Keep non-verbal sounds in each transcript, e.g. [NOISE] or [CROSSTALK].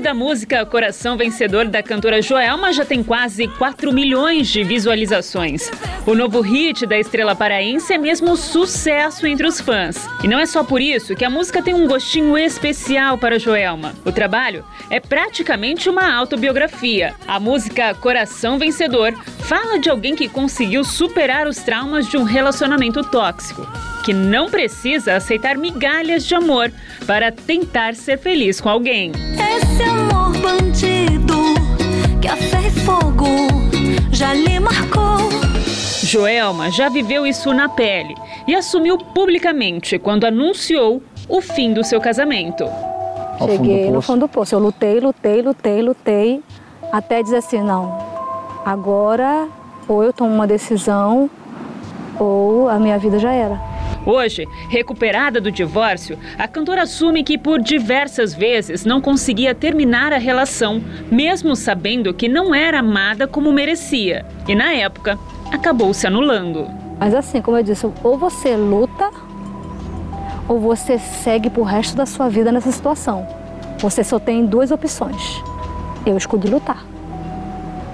Da música Coração Vencedor da cantora Joelma já tem quase 4 milhões de visualizações. O novo hit da estrela paraense é mesmo sucesso entre os fãs. E não é só por isso que a música tem um gostinho especial para Joelma. O trabalho é praticamente uma autobiografia. A música Coração Vencedor fala de alguém que conseguiu superar os traumas de um relacionamento tóxico que não precisa aceitar migalhas de amor para tentar ser feliz com alguém. Esse amor bandido que a fé e fogo já lhe marcou. Joelma já viveu isso na pele e assumiu publicamente quando anunciou o fim do seu casamento. Cheguei no fundo do poço. Eu lutei, lutei, lutei, lutei, até dizer assim: não, agora ou eu tomo uma decisão ou a minha vida já era. Hoje, recuperada do divórcio, a cantora assume que por diversas vezes não conseguia terminar a relação, mesmo sabendo que não era amada como merecia. E na época, acabou se anulando. Mas assim, como eu disse, ou você luta ou você segue pro resto da sua vida nessa situação. Você só tem duas opções. Eu escolhi lutar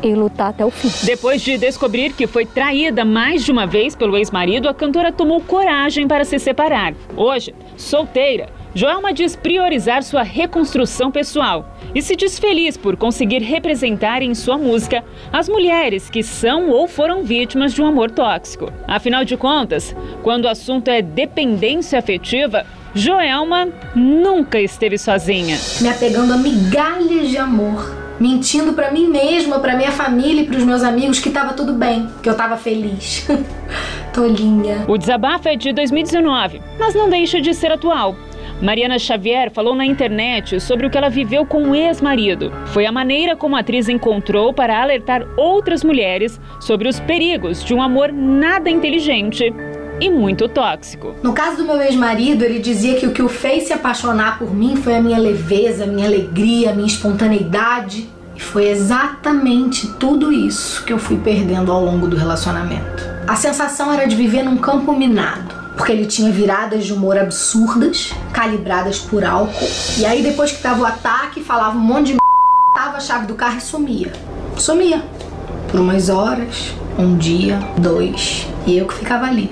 e lutar até o fim. Depois de descobrir que foi traída mais de uma vez pelo ex-marido, a cantora tomou coragem para se separar. Hoje, solteira, Joelma diz priorizar sua reconstrução pessoal e se diz feliz por conseguir representar em sua música as mulheres que são ou foram vítimas de um amor tóxico. Afinal de contas, quando o assunto é dependência afetiva, Joelma nunca esteve sozinha. Me apegando a migalhas de amor mentindo para mim mesma, para minha família e para os meus amigos que tava tudo bem, que eu tava feliz. [LAUGHS] Tolinha. O desabafo é de 2019, mas não deixa de ser atual. Mariana Xavier falou na internet sobre o que ela viveu com o ex-marido. Foi a maneira como a atriz encontrou para alertar outras mulheres sobre os perigos de um amor nada inteligente e muito tóxico. No caso do meu ex-marido, ele dizia que o que o fez se apaixonar por mim foi a minha leveza, a minha alegria, a minha espontaneidade. E foi exatamente tudo isso que eu fui perdendo ao longo do relacionamento. A sensação era de viver num campo minado, porque ele tinha viradas de humor absurdas, calibradas por álcool. E aí depois que tava o ataque, falava um monte de m... tava a chave do carro e sumia. Sumia. Por umas horas, um dia, dois, e eu que ficava ali,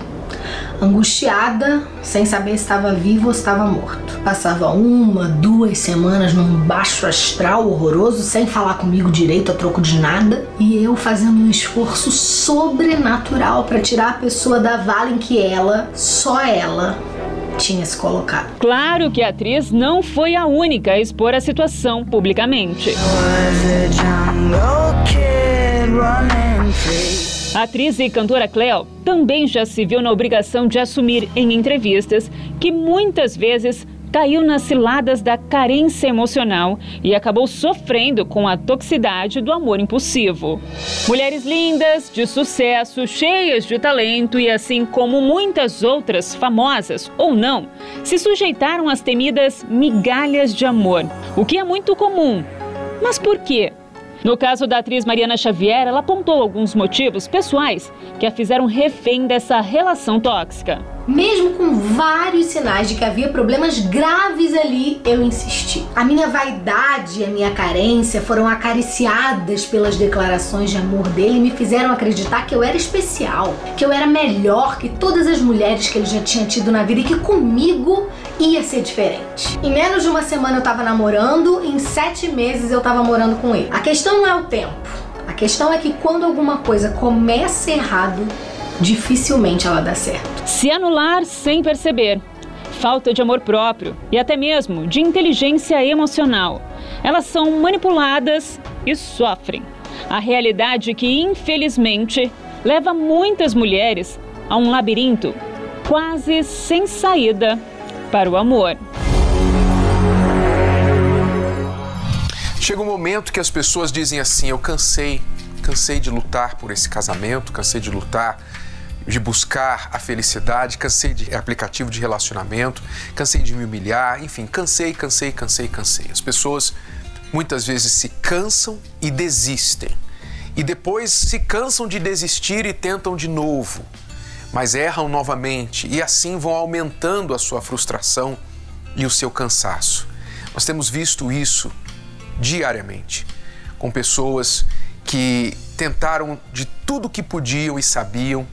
angustiada, sem saber se estava vivo ou se estava morto. Passava uma, duas semanas num baixo astral horroroso, sem falar comigo direito a troco de nada, e eu fazendo um esforço sobrenatural para tirar a pessoa da vala em que ela, só ela, tinha se colocado. Claro que a atriz não foi a única a expor a situação publicamente. A atriz e cantora Cleo também já se viu na obrigação de assumir em entrevistas que muitas vezes caiu nas ciladas da carência emocional e acabou sofrendo com a toxicidade do amor impulsivo. Mulheres lindas, de sucesso, cheias de talento e assim como muitas outras famosas ou não, se sujeitaram às temidas migalhas de amor, o que é muito comum. Mas por quê? No caso da atriz Mariana Xavier, ela apontou alguns motivos pessoais que a fizeram refém dessa relação tóxica. Mesmo com vários sinais de que havia problemas graves ali, eu insisti. A minha vaidade e a minha carência foram acariciadas pelas declarações de amor dele e me fizeram acreditar que eu era especial, que eu era melhor que todas as mulheres que ele já tinha tido na vida e que comigo ia ser diferente. Em menos de uma semana eu tava namorando, em sete meses eu tava morando com ele. A questão não é o tempo. A questão é que quando alguma coisa começa errado, dificilmente ela dá certo. Se anular sem perceber, falta de amor próprio e até mesmo de inteligência emocional. Elas são manipuladas e sofrem. A realidade que, infelizmente, leva muitas mulheres a um labirinto quase sem saída para o amor. Chega um momento que as pessoas dizem assim: Eu cansei, cansei de lutar por esse casamento, cansei de lutar de buscar a felicidade, cansei de aplicativo de relacionamento, cansei de me humilhar, enfim, cansei, cansei, cansei, cansei. As pessoas muitas vezes se cansam e desistem. E depois se cansam de desistir e tentam de novo, mas erram novamente e assim vão aumentando a sua frustração e o seu cansaço. Nós temos visto isso diariamente com pessoas que tentaram de tudo que podiam e sabiam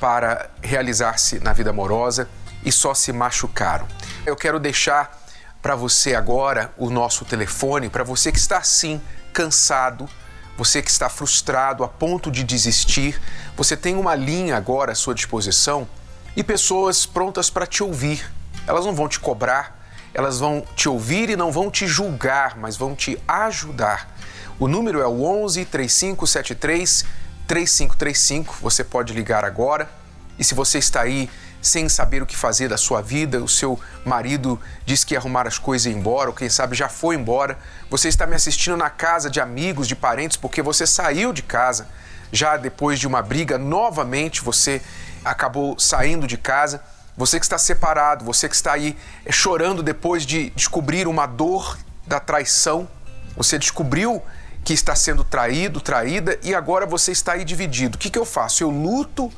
para realizar-se na vida amorosa e só se machucaram. Eu quero deixar para você agora o nosso telefone, para você que está assim, cansado, você que está frustrado a ponto de desistir, você tem uma linha agora à sua disposição e pessoas prontas para te ouvir. Elas não vão te cobrar, elas vão te ouvir e não vão te julgar, mas vão te ajudar. O número é o 11 3573 3535. Você pode ligar agora. E se você está aí sem saber o que fazer da sua vida, o seu marido diz que ia arrumar as coisas e ir embora, ou quem sabe já foi embora, você está me assistindo na casa de amigos, de parentes, porque você saiu de casa já depois de uma briga, novamente você acabou saindo de casa. Você que está separado, você que está aí eh, chorando depois de descobrir uma dor da traição, você descobriu que está sendo traído, traída e agora você está aí dividido. O que, que eu faço? Eu luto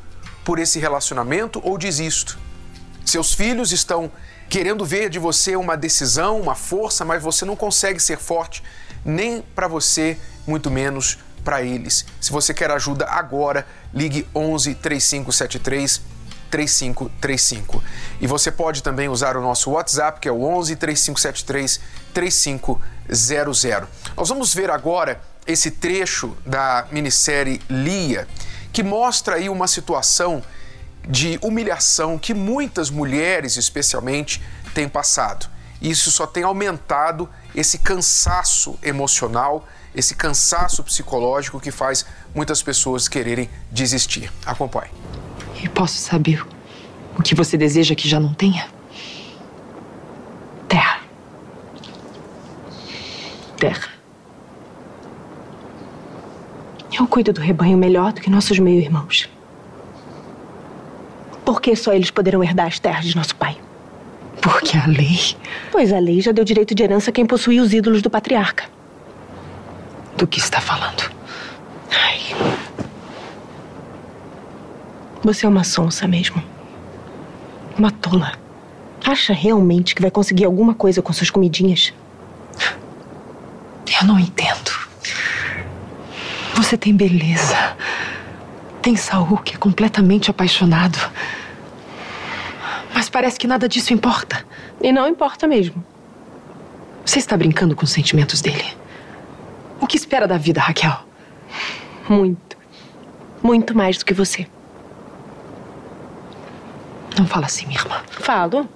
por esse relacionamento ou desisto? Seus filhos estão querendo ver de você uma decisão, uma força, mas você não consegue ser forte nem para você, muito menos para eles. Se você quer ajuda agora, ligue 11 3573 3535. E você pode também usar o nosso WhatsApp, que é o 11 3573 3535. Nós vamos ver agora esse trecho da minissérie Lia, que mostra aí uma situação de humilhação que muitas mulheres, especialmente, têm passado. Isso só tem aumentado esse cansaço emocional, esse cansaço psicológico que faz muitas pessoas quererem desistir. Acompanhe. E posso saber o que você deseja que já não tenha? Terra. Terra. Eu cuido do rebanho melhor do que nossos meio-irmãos. Por que só eles poderão herdar as terras de nosso pai? Porque a lei. Pois a lei já deu direito de herança a quem possuía os ídolos do patriarca. Do que está falando? Ai. Você é uma sonsa mesmo. Uma tola. Acha realmente que vai conseguir alguma coisa com suas comidinhas? Eu não entendo. Você tem beleza. Tem Saul, que é completamente apaixonado. Mas parece que nada disso importa. E não importa mesmo. Você está brincando com os sentimentos dele. O que espera da vida, Raquel? Muito. Muito mais do que você. Não fala assim, minha irmã. Falo.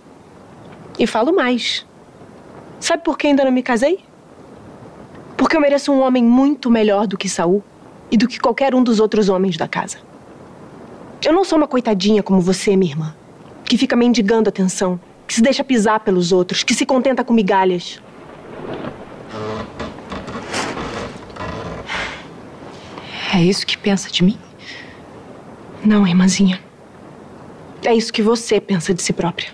E falo mais. Sabe por que ainda não me casei? Porque eu mereço um homem muito melhor do que Saul e do que qualquer um dos outros homens da casa. Eu não sou uma coitadinha como você, minha irmã, que fica mendigando atenção, que se deixa pisar pelos outros, que se contenta com migalhas. É isso que pensa de mim? Não, irmãzinha. É isso que você pensa de si própria.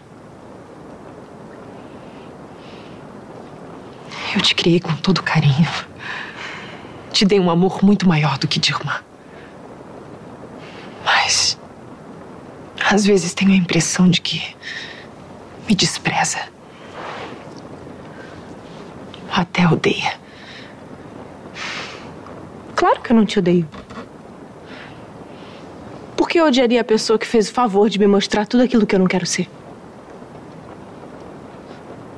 Eu te criei com todo carinho. Te dei um amor muito maior do que de irmã. Mas. Às vezes tenho a impressão de que. me despreza. Até odeia. Claro que eu não te odeio. Por que eu odiaria a pessoa que fez o favor de me mostrar tudo aquilo que eu não quero ser?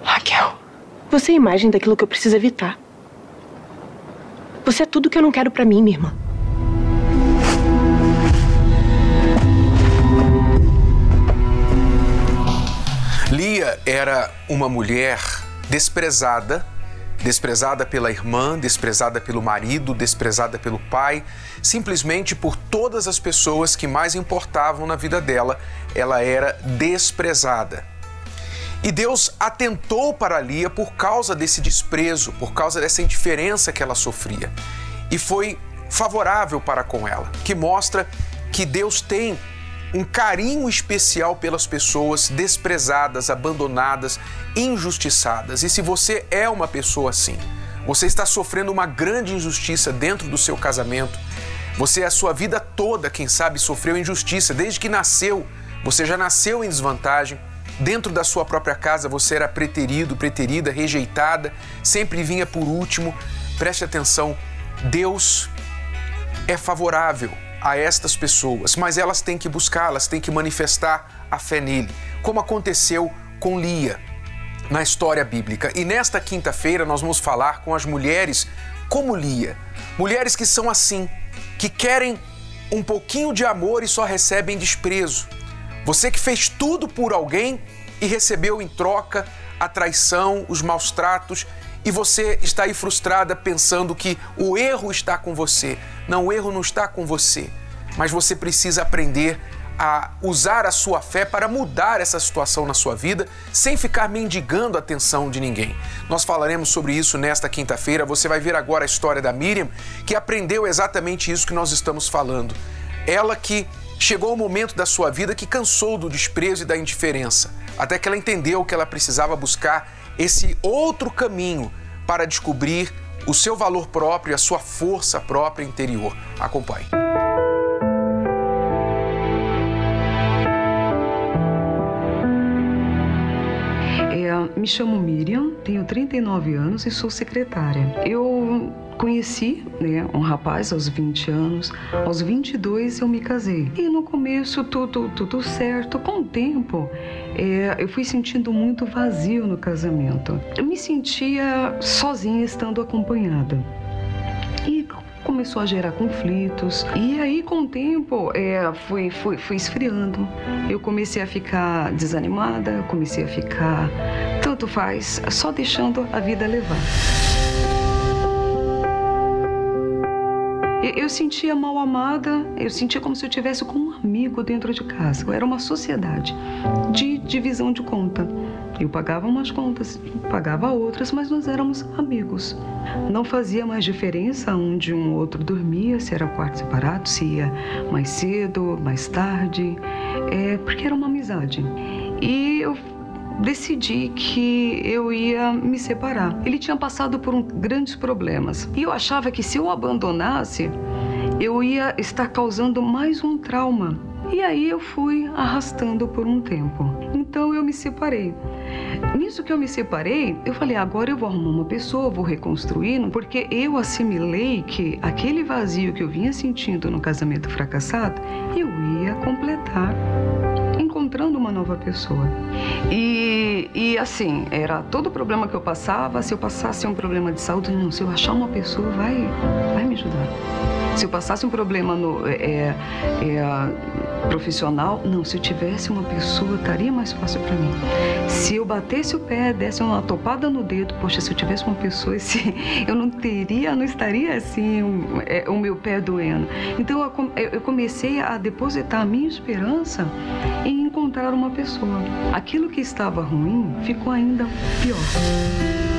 Raquel. Você é a imagem daquilo que eu preciso evitar. Você é tudo que eu não quero para mim, minha irmã. Lia era uma mulher desprezada, desprezada pela irmã, desprezada pelo marido, desprezada pelo pai, simplesmente por todas as pessoas que mais importavam na vida dela, ela era desprezada. E Deus atentou para Lia por causa desse desprezo, por causa dessa indiferença que ela sofria. E foi favorável para com ela, que mostra que Deus tem um carinho especial pelas pessoas desprezadas, abandonadas, injustiçadas. E se você é uma pessoa assim, você está sofrendo uma grande injustiça dentro do seu casamento, você a sua vida toda, quem sabe, sofreu injustiça desde que nasceu, você já nasceu em desvantagem. Dentro da sua própria casa você era preterido, preterida, rejeitada, sempre vinha por último. Preste atenção, Deus é favorável a estas pessoas, mas elas têm que buscar, elas têm que manifestar a fé nele, como aconteceu com Lia na história bíblica. E nesta quinta-feira nós vamos falar com as mulheres como Lia, mulheres que são assim, que querem um pouquinho de amor e só recebem desprezo. Você que fez tudo por alguém e recebeu em troca a traição, os maus tratos e você está aí frustrada pensando que o erro está com você. Não, o erro não está com você, mas você precisa aprender a usar a sua fé para mudar essa situação na sua vida sem ficar mendigando a atenção de ninguém. Nós falaremos sobre isso nesta quinta-feira. Você vai ver agora a história da Miriam, que aprendeu exatamente isso que nós estamos falando. Ela que chegou ao momento da sua vida que cansou do desprezo e da indiferença, até que ela entendeu que ela precisava buscar esse outro caminho para descobrir o seu valor próprio, a sua força própria interior. Acompanhe. É, me chamo Miriam, tenho 39 anos e sou secretária. Eu conheci né, um rapaz aos 20 anos, aos 22 eu me casei. E no começo tudo, tudo certo, com o tempo é, eu fui sentindo muito vazio no casamento. Eu me sentia sozinha estando acompanhada. E começou a gerar conflitos. E aí, com o tempo, é, fui, fui, fui esfriando. Eu comecei a ficar desanimada, comecei a ficar tanto faz, só deixando a vida levar. Eu sentia mal amada, eu sentia como se eu tivesse com um amigo dentro de casa. Era uma sociedade de divisão de conta. Eu pagava umas contas, pagava outras, mas nós éramos amigos. Não fazia mais diferença onde um outro dormia, se era quarto separado, se ia mais cedo, mais tarde, é, porque era uma amizade. E eu decidi que eu ia me separar. Ele tinha passado por um, grandes problemas e eu achava que se eu abandonasse, eu ia estar causando mais um trauma. E aí eu fui arrastando por um tempo. Então eu me separei. Nisso que eu me separei, eu falei: agora eu vou arrumar uma pessoa, vou reconstruir, porque eu assimilei que aquele vazio que eu vinha sentindo no casamento fracassado, eu ia completar encontrando uma nova pessoa. E, e assim, era todo problema que eu passava, se eu passasse um problema de saúde, não, se eu achar uma pessoa, vai, vai me ajudar. Se eu passasse um problema no, é, é, é, profissional, não, se eu tivesse uma pessoa, estaria mais fácil para mim. Se eu batesse o pé, desse uma topada no dedo, poxa, se eu tivesse uma pessoa, esse, [LAUGHS] eu não teria, não estaria assim, é, o meu pé doendo. Então eu, eu comecei a depositar a minha esperança em encontrar uma pessoa. Aquilo que estava ruim ficou ainda pior.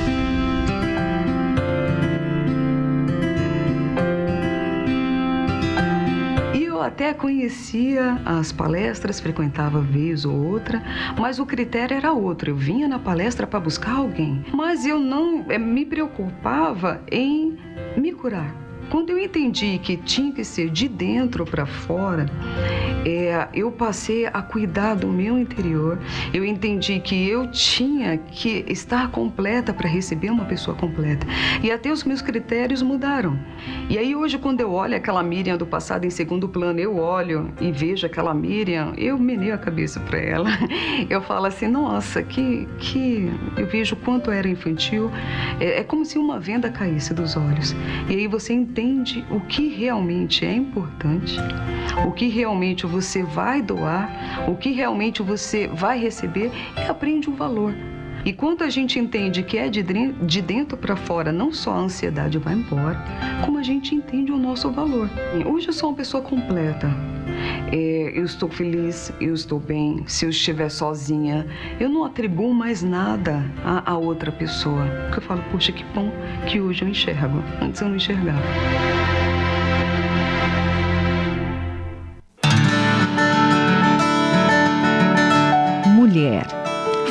Até conhecia as palestras, frequentava vez ou outra, mas o critério era outro. Eu vinha na palestra para buscar alguém, mas eu não eh, me preocupava em me curar. Quando eu entendi que tinha que ser de dentro para fora, é, eu passei a cuidar do meu interior. Eu entendi que eu tinha que estar completa para receber uma pessoa completa. E até os meus critérios mudaram. E aí hoje, quando eu olho aquela Miriam do passado em segundo plano, eu olho e vejo aquela Miriam, eu meneio a cabeça para ela. [LAUGHS] Eu falo assim, nossa, que, que eu vejo quanto era infantil. É, é como se uma venda caísse dos olhos. E aí você entende o que realmente é importante, o que realmente você vai doar, o que realmente você vai receber e aprende o valor. E quando a gente entende que é de dentro para fora, não só a ansiedade vai embora, como a gente entende o nosso valor. Hoje eu sou uma pessoa completa. É, eu estou feliz, eu estou bem. Se eu estiver sozinha, eu não atribuo mais nada a, a outra pessoa. Porque eu falo, poxa, que bom que hoje eu enxergo. Antes eu não enxergava. Mulher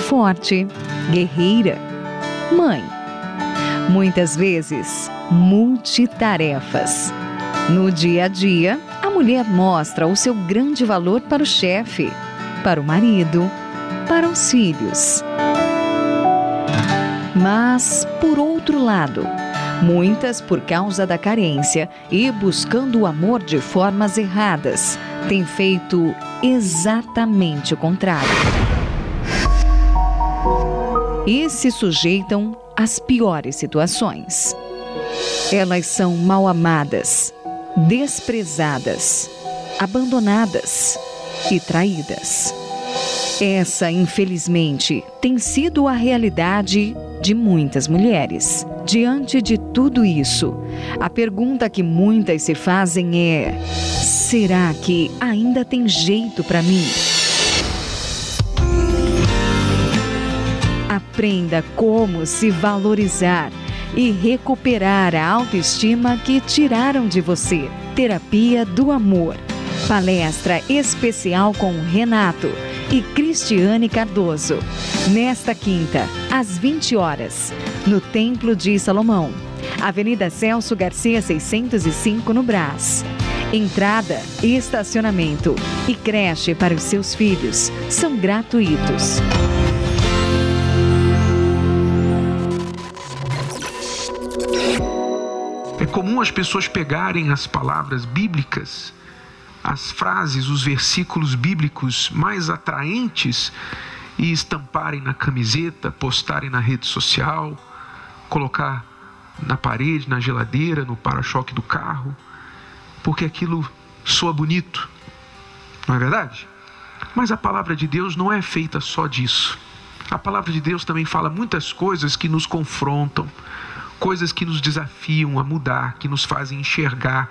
forte, guerreira, mãe. Muitas vezes, multitarefas. No dia a dia, a mulher mostra o seu grande valor para o chefe, para o marido, para os filhos. Mas, por outro lado, muitas, por causa da carência e buscando o amor de formas erradas, têm feito exatamente o contrário e se sujeitam às piores situações. Elas são mal amadas, desprezadas, abandonadas e traídas. Essa, infelizmente, tem sido a realidade de muitas mulheres. Diante de tudo isso, a pergunta que muitas se fazem é: será que ainda tem jeito para mim? Aprenda como se valorizar e recuperar a autoestima que tiraram de você. Terapia do Amor. Palestra especial com Renato e Cristiane Cardoso. Nesta quinta, às 20 horas, no Templo de Salomão, Avenida Celso Garcia 605 no Brás. Entrada, estacionamento e creche para os seus filhos são gratuitos. Comum as pessoas pegarem as palavras bíblicas, as frases, os versículos bíblicos mais atraentes e estamparem na camiseta, postarem na rede social, colocar na parede, na geladeira, no para-choque do carro, porque aquilo soa bonito, não é verdade? Mas a palavra de Deus não é feita só disso. A palavra de Deus também fala muitas coisas que nos confrontam, coisas que nos desafiam a mudar, que nos fazem enxergar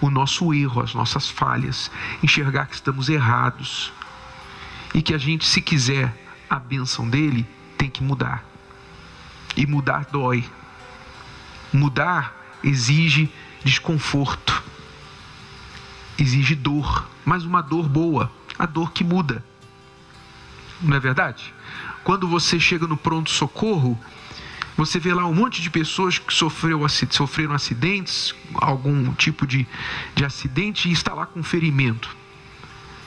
o nosso erro, as nossas falhas, enxergar que estamos errados e que a gente, se quiser a bênção dele, tem que mudar. E mudar dói. Mudar exige desconforto, exige dor, mas uma dor boa, a dor que muda. Não é verdade? Quando você chega no pronto-socorro, você vê lá um monte de pessoas que sofreu, sofreram acidentes, algum tipo de, de acidente e está lá com ferimento.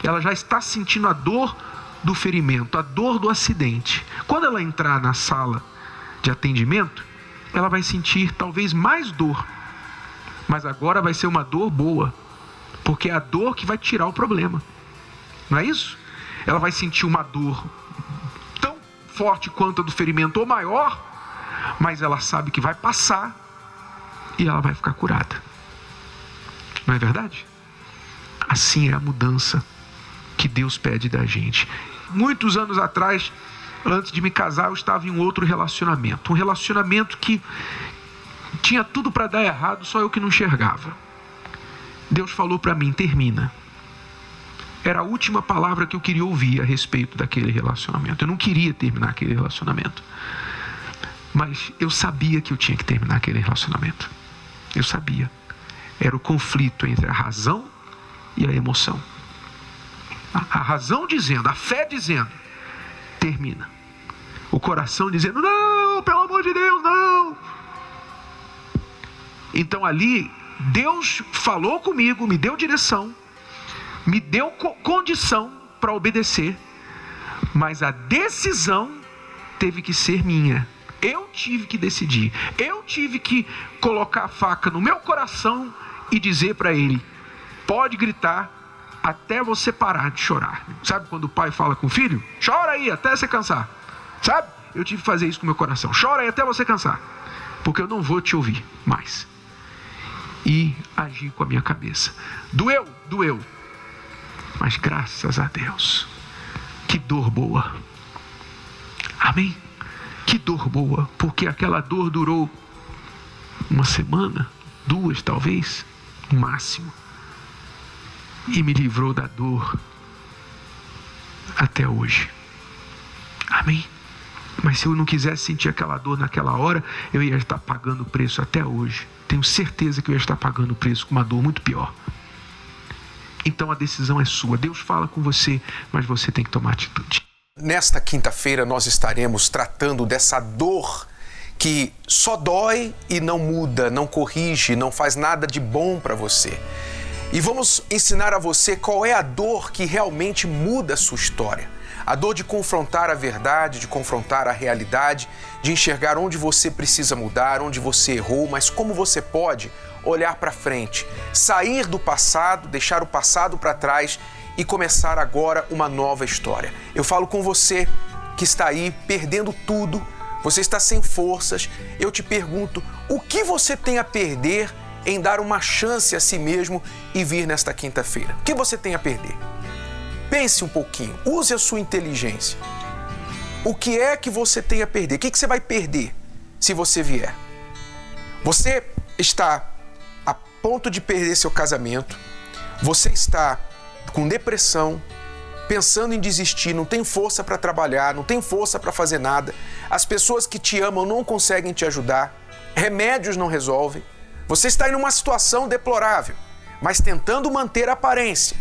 Ela já está sentindo a dor do ferimento, a dor do acidente. Quando ela entrar na sala de atendimento, ela vai sentir talvez mais dor, mas agora vai ser uma dor boa, porque é a dor que vai tirar o problema. Não é isso? Ela vai sentir uma dor tão forte quanto a do ferimento ou maior, mas ela sabe que vai passar e ela vai ficar curada. Não é verdade? Assim é a mudança que Deus pede da gente. Muitos anos atrás, antes de me casar, eu estava em um outro relacionamento. Um relacionamento que tinha tudo para dar errado, só eu que não enxergava. Deus falou para mim: termina. Era a última palavra que eu queria ouvir a respeito daquele relacionamento. Eu não queria terminar aquele relacionamento. Mas eu sabia que eu tinha que terminar aquele relacionamento. Eu sabia. Era o conflito entre a razão e a emoção. A, razão dizendo, a fé dizendo, termina. O coração dizendo, não, pelo amor de Deus, não. Então ali, Deus falou comigo, me deu direção, me deu condição para obedecer, mas a decisão teve que ser minha eu tive que decidir. Eu tive que colocar a faca no meu coração e dizer para ele: pode gritar até você parar de chorar. Sabe quando o pai fala com o filho? Chora aí até você cansar. Sabe? Eu tive que fazer isso com o meu coração. Chora aí até você cansar. Porque eu não vou te ouvir mais. E agir com a minha cabeça. Doeu? Doeu. Mas graças a Deus. Que dor boa. Amém? Que dor boa, porque aquela dor durou uma semana, duas talvez, máximo. E me livrou da dor até hoje. Amém? Mas se eu não quisesse sentir aquela dor naquela hora, eu ia estar pagando o preço até hoje. Tenho certeza que eu ia estar pagando o preço com uma dor muito pior. Então a decisão é sua. Deus fala com você, mas você tem que tomar atitude. Nesta quinta-feira nós estaremos tratando dessa dor que só dói e não muda, não corrige, não faz nada de bom para você. E vamos ensinar a você qual é a dor que realmente muda a sua história. A dor de confrontar a verdade, de confrontar a realidade, de enxergar onde você precisa mudar, onde você errou, mas como você pode olhar para frente, sair do passado, deixar o passado para trás e começar agora uma nova história. Eu falo com você que está aí perdendo tudo, você está sem forças. Eu te pergunto: o que você tem a perder em dar uma chance a si mesmo e vir nesta quinta-feira? O que você tem a perder? Pense um pouquinho, use a sua inteligência. O que é que você tem a perder? O que, você vai perder se você vier? Você está a ponto de perder seu casamento, você está com depressão, pensando em desistir, não tem força para trabalhar, não tem força para fazer nada, as pessoas que te amam não conseguem te ajudar, remédios não resolvem, você está em uma situação deplorável, mas tentando manter a aparência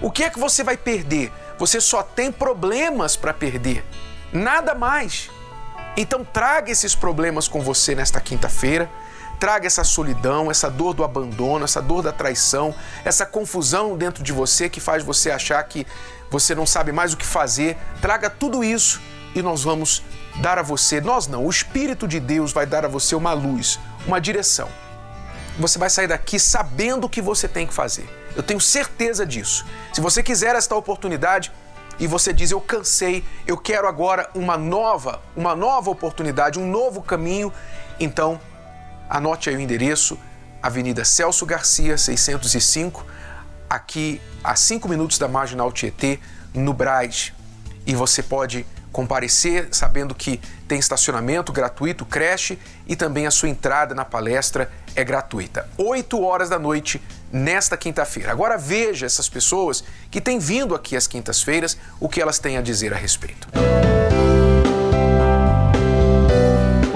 o que é que você vai perder? Você só tem problemas para perder, nada mais. Então traga esses problemas com você nesta quinta-feira. Traga essa solidão, essa dor do abandono, essa dor da traição, essa confusão dentro de você que faz você achar que você não sabe mais o que fazer. Traga tudo isso e nós vamos dar a você, nós não, o Espírito de Deus vai dar a você uma luz, uma direção. Você vai sair daqui sabendo o que você tem que fazer. Eu tenho certeza disso. Se você quiser esta oportunidade e você diz eu cansei, eu quero agora uma nova, uma nova oportunidade, um novo caminho, então anote aí o endereço, Avenida Celso Garcia, 605, aqui a 5 minutos da Marginal Tietê, no Braz. E você pode comparecer sabendo que tem estacionamento gratuito, creche e também a sua entrada na palestra é gratuita. 8 horas da noite nesta quinta-feira. Agora veja essas pessoas que têm vindo aqui às quintas-feiras, o que elas têm a dizer a respeito.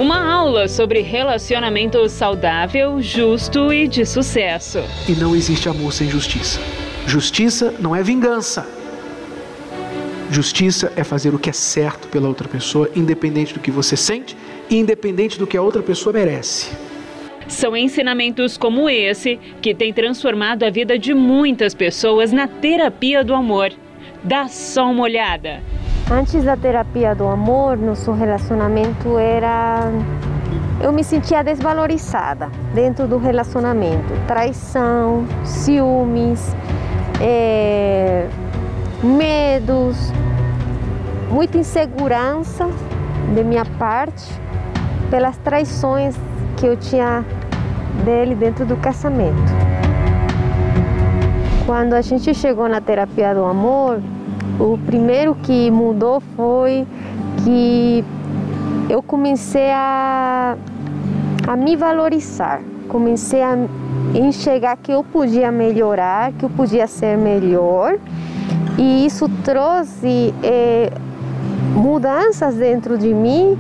Uma aula sobre relacionamento saudável, justo e de sucesso. E não existe amor sem justiça. Justiça não é vingança. Justiça é fazer o que é certo pela outra pessoa, independente do que você sente e independente do que a outra pessoa merece. São ensinamentos como esse que têm transformado a vida de muitas pessoas na terapia do amor. Dá só uma olhada. Antes da terapia do amor, nosso relacionamento era. Eu me sentia desvalorizada dentro do relacionamento. Traição, ciúmes, é... medos, muita insegurança de minha parte pelas traições que eu tinha dele dentro do casamento. Quando a gente chegou na terapia do amor, o primeiro que mudou foi que eu comecei a, a me valorizar, comecei a enxergar que eu podia melhorar, que eu podia ser melhor, e isso trouxe eh, mudanças dentro de mim,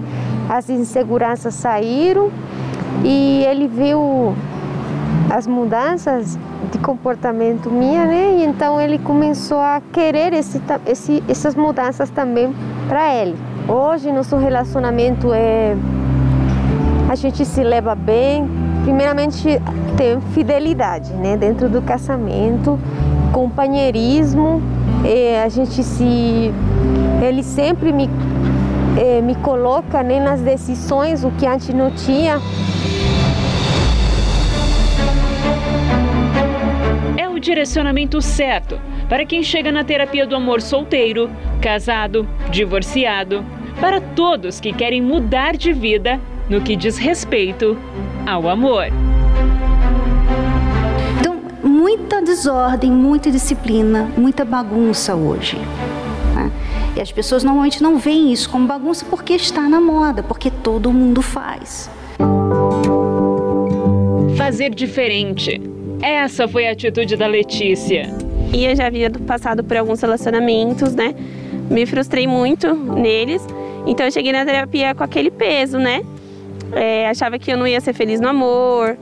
as inseguranças saíram e ele viu as mudanças de comportamento minha, né? E então ele começou a querer esse, esse, essas mudanças também para ele. Hoje nosso relacionamento é a gente se leva bem. Primeiramente tem fidelidade, né? Dentro do casamento, companheirismo. a gente se ele sempre me eh, me coloca né, nas decisões o que antes não tinha. Direcionamento certo para quem chega na terapia do amor solteiro, casado, divorciado, para todos que querem mudar de vida no que diz respeito ao amor. Então, muita desordem, muita disciplina, muita bagunça hoje. Né? E as pessoas normalmente não veem isso como bagunça porque está na moda, porque todo mundo faz. Fazer diferente. Essa foi a atitude da Letícia. E eu já havia passado por alguns relacionamentos, né? Me frustrei muito neles. Então eu cheguei na terapia com aquele peso, né? É, achava que eu não ia ser feliz no amor,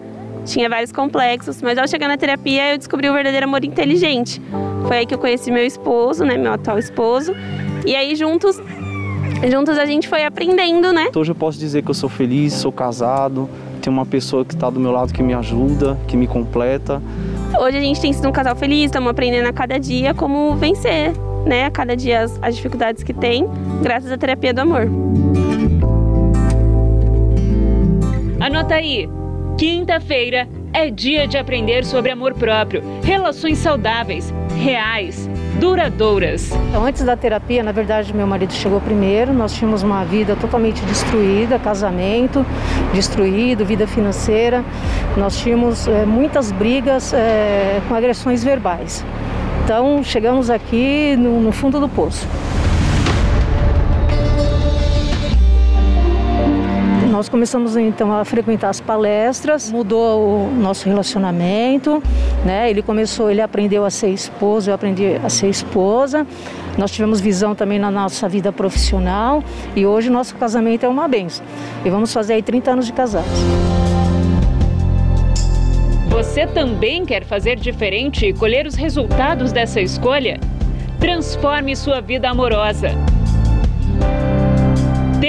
tinha vários complexos, mas ao chegar na terapia eu descobri o verdadeiro amor inteligente. Foi aí que eu conheci meu esposo, né, meu atual esposo, e aí juntos, juntos a gente foi aprendendo, né? Hoje eu posso dizer que eu sou feliz, sou casado, tenho uma pessoa que está do meu lado que me ajuda, que me completa. Hoje a gente tem sido um casal feliz, estamos aprendendo a cada dia como vencer, né, a cada dia as, as dificuldades que tem, graças à terapia do amor. Anota aí. Quinta-feira é dia de aprender sobre amor próprio, relações saudáveis, reais, duradouras. Então, antes da terapia, na verdade, meu marido chegou primeiro. Nós tínhamos uma vida totalmente destruída, casamento destruído, vida financeira. Nós tínhamos é, muitas brigas é, com agressões verbais. Então, chegamos aqui no, no fundo do poço. Nós começamos então a frequentar as palestras, mudou o nosso relacionamento, né? Ele começou, ele aprendeu a ser esposo, eu aprendi a ser esposa. Nós tivemos visão também na nossa vida profissional e hoje nosso casamento é uma benção. E vamos fazer aí 30 anos de casados. Você também quer fazer diferente e colher os resultados dessa escolha? Transforme sua vida amorosa.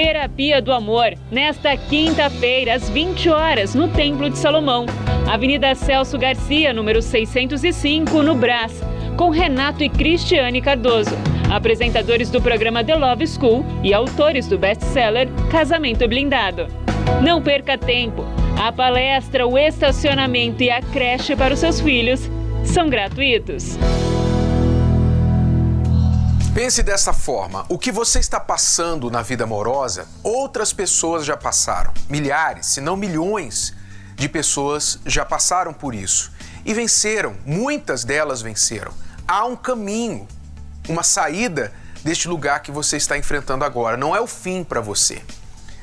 Terapia do Amor, nesta quinta-feira, às 20 horas, no Templo de Salomão, Avenida Celso Garcia, número 605, no Brás, com Renato e Cristiane Cardoso, apresentadores do programa The Love School e autores do best-seller Casamento Blindado. Não perca tempo! A palestra, o estacionamento e a creche para os seus filhos são gratuitos. Pense dessa forma: o que você está passando na vida amorosa, outras pessoas já passaram. Milhares, se não milhões de pessoas já passaram por isso e venceram, muitas delas venceram. Há um caminho, uma saída deste lugar que você está enfrentando agora. Não é o fim para você,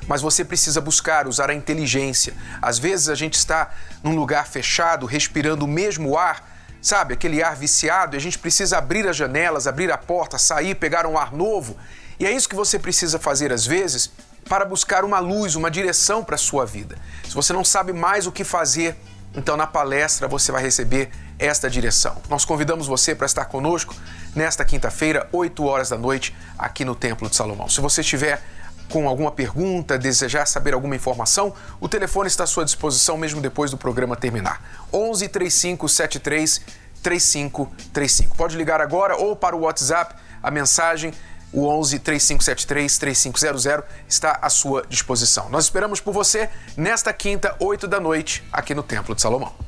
mas você precisa buscar, usar a inteligência. Às vezes a gente está num lugar fechado, respirando o mesmo ar sabe, aquele ar viciado, e a gente precisa abrir as janelas, abrir a porta, sair, pegar um ar novo. E é isso que você precisa fazer às vezes para buscar uma luz, uma direção para a sua vida. Se você não sabe mais o que fazer, então na palestra você vai receber esta direção. Nós convidamos você para estar conosco nesta quinta-feira, 8 horas da noite, aqui no Templo de Salomão. Se você estiver com alguma pergunta, desejar saber alguma informação, o telefone está à sua disposição mesmo depois do programa terminar. 11 35 73 3535. Pode ligar agora ou para o WhatsApp, a mensagem o 11 3573 3500 está à sua disposição. Nós esperamos por você nesta quinta, 8 da noite, aqui no Templo de Salomão.